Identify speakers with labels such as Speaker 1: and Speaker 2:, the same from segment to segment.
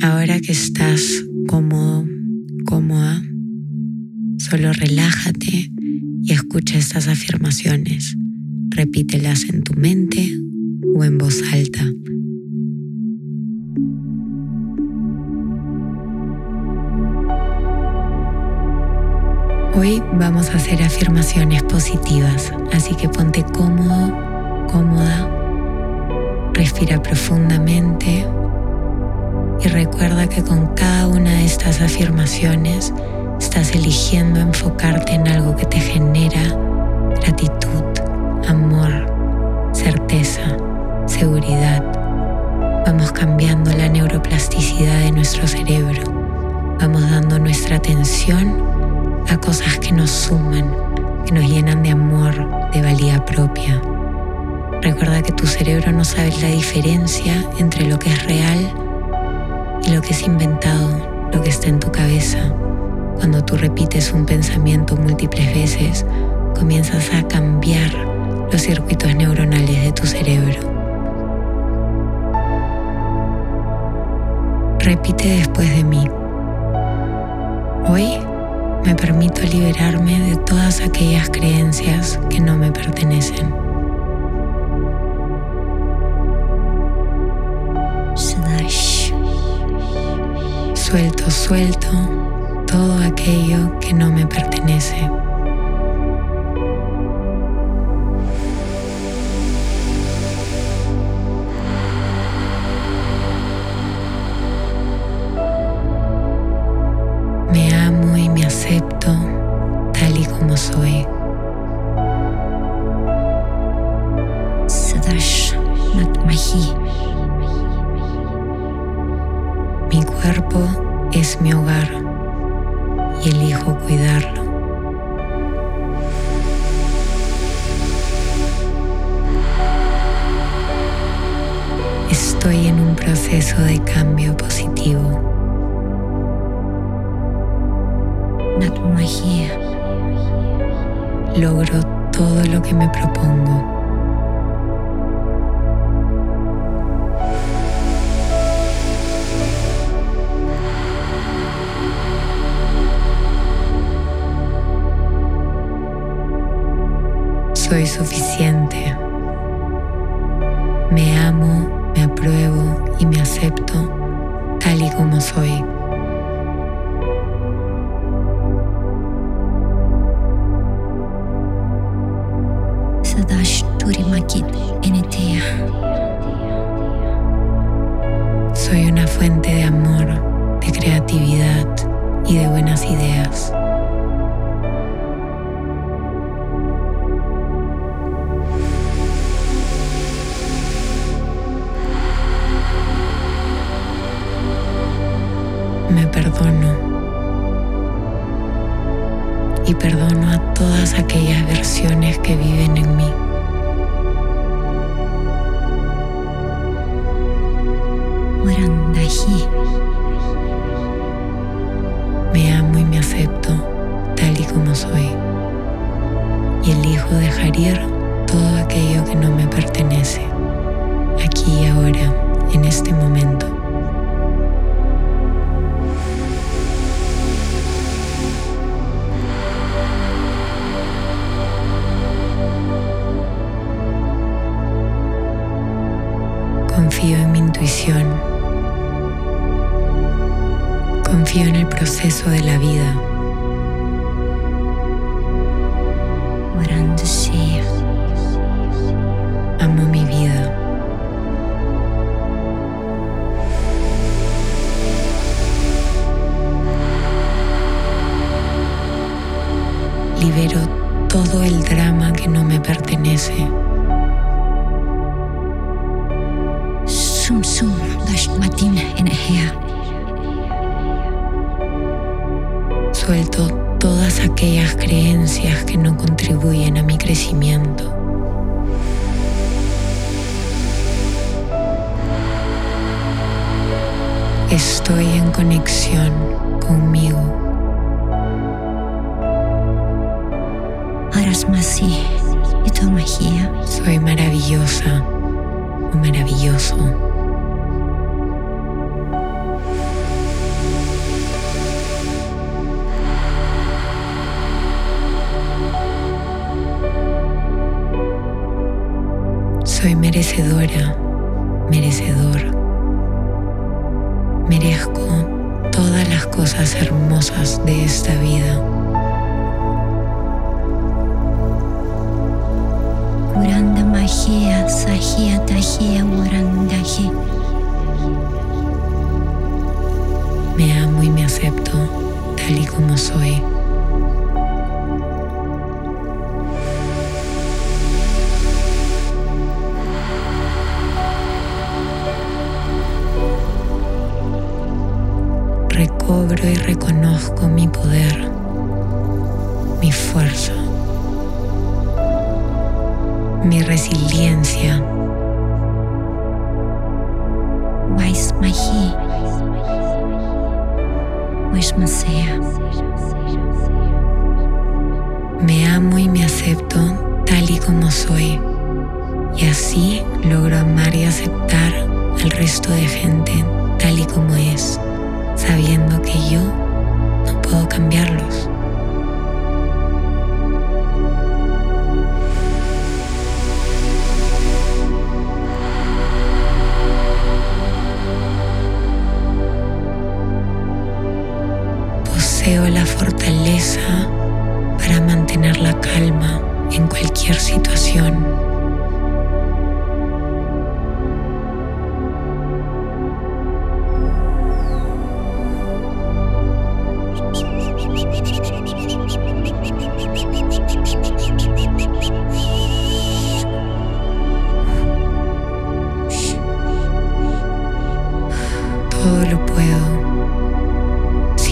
Speaker 1: Ahora que estás cómodo, cómoda, solo relájate y escucha estas afirmaciones. Repítelas en tu mente o en voz alta. Hoy vamos a hacer afirmaciones positivas, así que ponte cómodo, cómoda, respira profundamente y recuerda que con cada una de estas afirmaciones estás eligiendo enfocarte en algo que te genera gratitud, amor, certeza, seguridad. Vamos cambiando la neuroplasticidad de nuestro cerebro. Vamos dando nuestra atención a cosas que nos suman, que nos llenan de amor, de valía propia. Recuerda que tu cerebro no sabe la diferencia entre lo que es real lo que es inventado, lo que está en tu cabeza. Cuando tú repites un pensamiento múltiples veces, comienzas a cambiar los circuitos neuronales de tu cerebro. Repite después de mí. Hoy me permito liberarme de todas aquellas creencias que no me pertenecen. Suelto, suelto todo aquello que no me pertenece. Es mi hogar y elijo cuidarlo. Estoy en un proceso de cambio positivo. logro todo lo que me propongo. Suficiente. Me amo, me apruebo y me acepto tal y como soy. Soy una fuente de amor, de creatividad y de buenas ideas. Perdono y perdono a todas aquellas versiones que viven en mí. Me amo y me acepto tal y como soy. Y elijo dejar ir Confío en el proceso de la vida. Amo mi vida. Libero todo el drama que no me pertenece. Sum sum suelto todas aquellas creencias que no contribuyen a mi crecimiento. Estoy en conexión conmigo. Soy maravillosa o maravilloso. Merecedora, merecedor. Merezco todas las cosas hermosas de esta vida.
Speaker 2: Uranda magia, sahia, tahia, urandaji.
Speaker 1: Me amo y me acepto tal y como soy. Recobro y reconozco mi poder, mi fuerza, mi resiliencia. Me amo y me acepto tal y como soy. Y así logro amar y aceptar al resto de gente tal y como es sabiendo que yo no puedo cambiarlos. Poseo la fortaleza para mantener la calma en cualquier situación.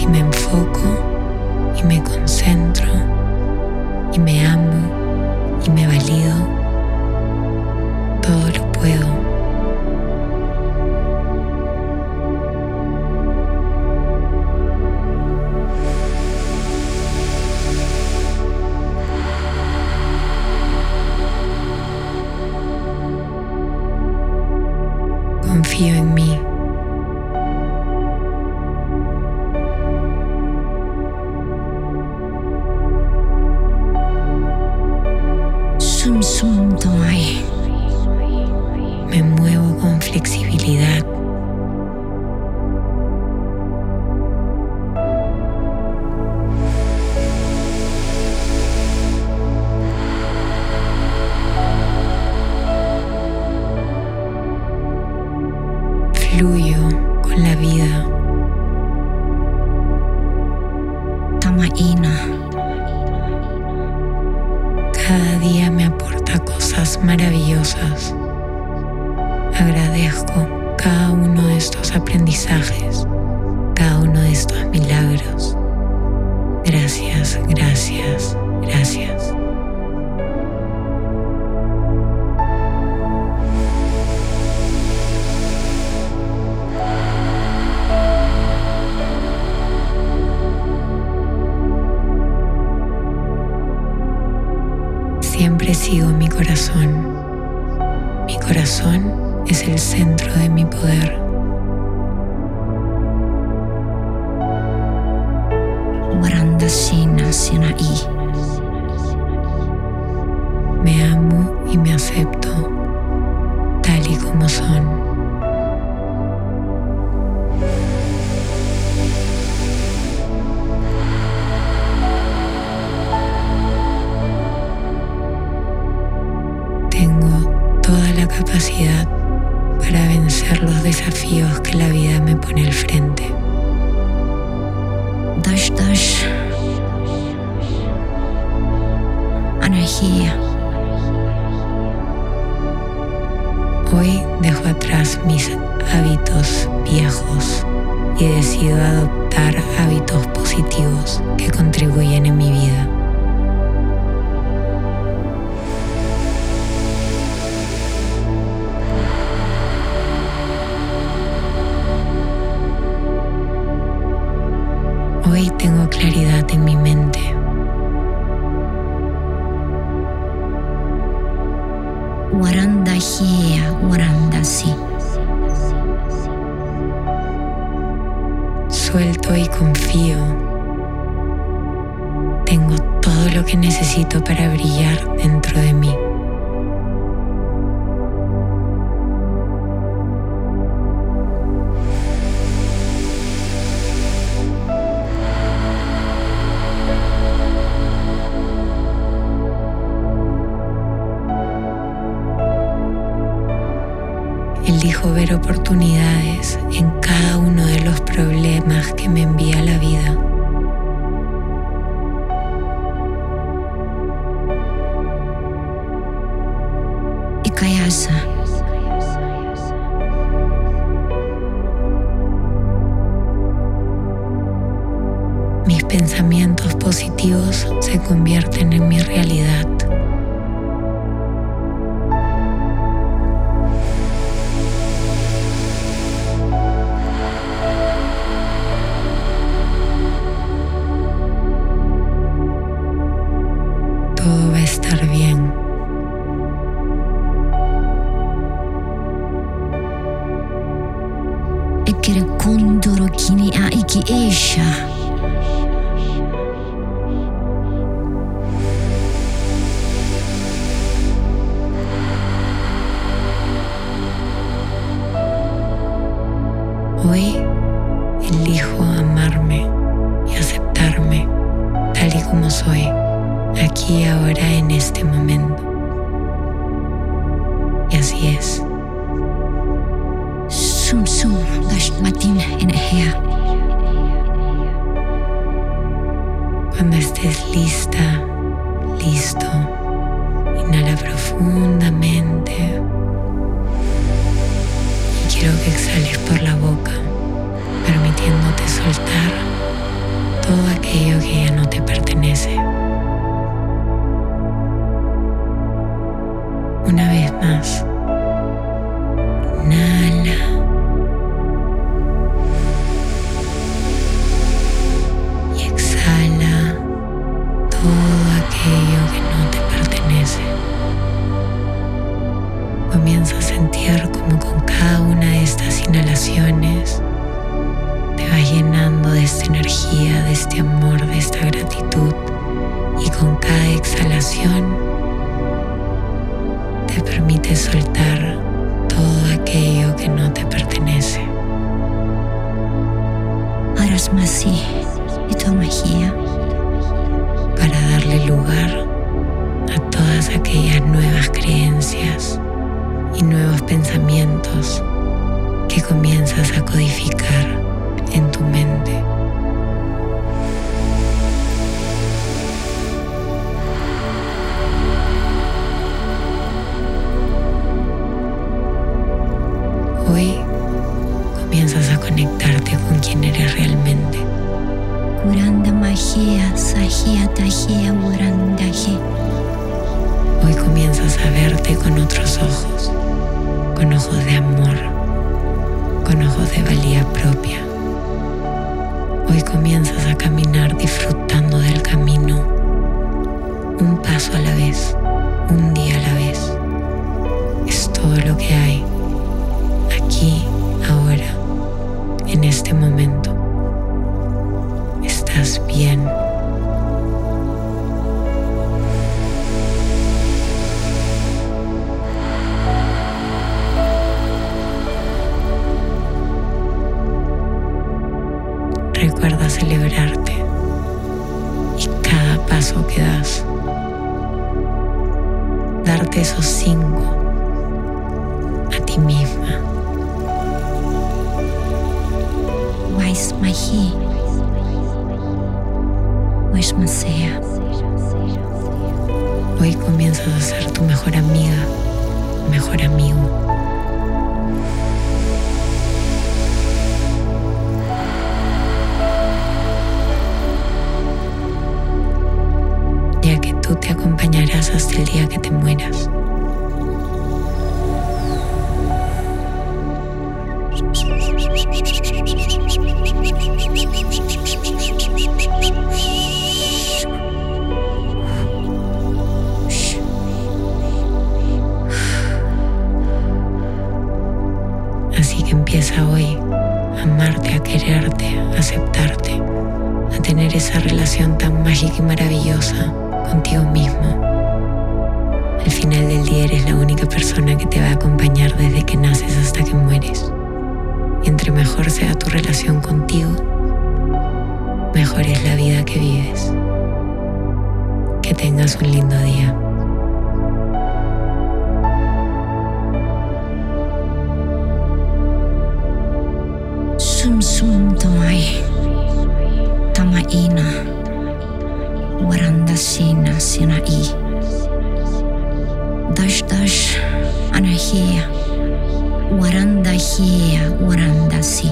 Speaker 1: Me enfoco y me concentro y me amo y me valido. Todo lo puedo. Cada día me aporta cosas maravillosas. Agradezco cada uno de estos aprendizajes, cada uno de estos milagros. Gracias, gracias, gracias. Sigo mi corazón. Mi corazón es el centro de mi poder. Me amo y me acepto tal y como son. Desafíos que la vida me pone al frente.
Speaker 2: Dash dash. Anarquía.
Speaker 1: Hoy dejo atrás mis hábitos viejos y decido adoptar hábitos positivos que contribuyen en mi vida. Tengo todo lo que necesito para brillar dentro de mí. Mis pensamientos positivos se convierten en mi realidad. todo va a estar bien. Hoy elijo amarme y aceptarme tal y como soy, aquí ahora en este momento. Estés lista, exhalación te permite soltar todo aquello que no te pertenece.
Speaker 2: Masi. Ito magia.
Speaker 1: para darle lugar a todas aquellas nuevas creencias y nuevos pensamientos que comienzas a codificar en tu mente. Conectarte con quien eres realmente. Hoy comienzas a verte con otros ojos, con ojos de amor, con ojos de valía propia. Hoy comienzas a caminar disfrutando del camino, un paso a la vez, un día a la vez. Es todo lo que hay, aquí, ahora, en este momento. Estás bien. Recuerda celebrarte y cada paso que das. Darte esos cinco a ti misma.
Speaker 2: Wais mahi. Wais masea.
Speaker 1: Hoy comienzas a ser tu mejor amiga, mejor amigo. Ya que tú te acompañarás hasta el día que te mueras. Y maravillosa contigo mismo. Al final del día eres la única persona que te va a acompañar desde que naces hasta que mueres. Y entre mejor sea tu relación contigo, mejor es la vida que vives. Que tengas un lindo día.
Speaker 2: sum tamai. Tamaina. ورنده سينا سينائي دش دش أنا هي ورنده هي ورنده سي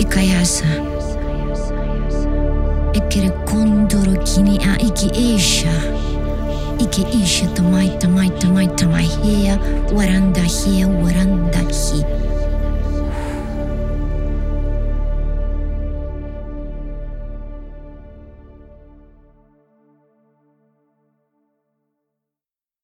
Speaker 2: إكاياسا إكري كوندورو كيني إكي إيشا iki ishe tamai tamai tamai tamai hea waranda hea waranda hea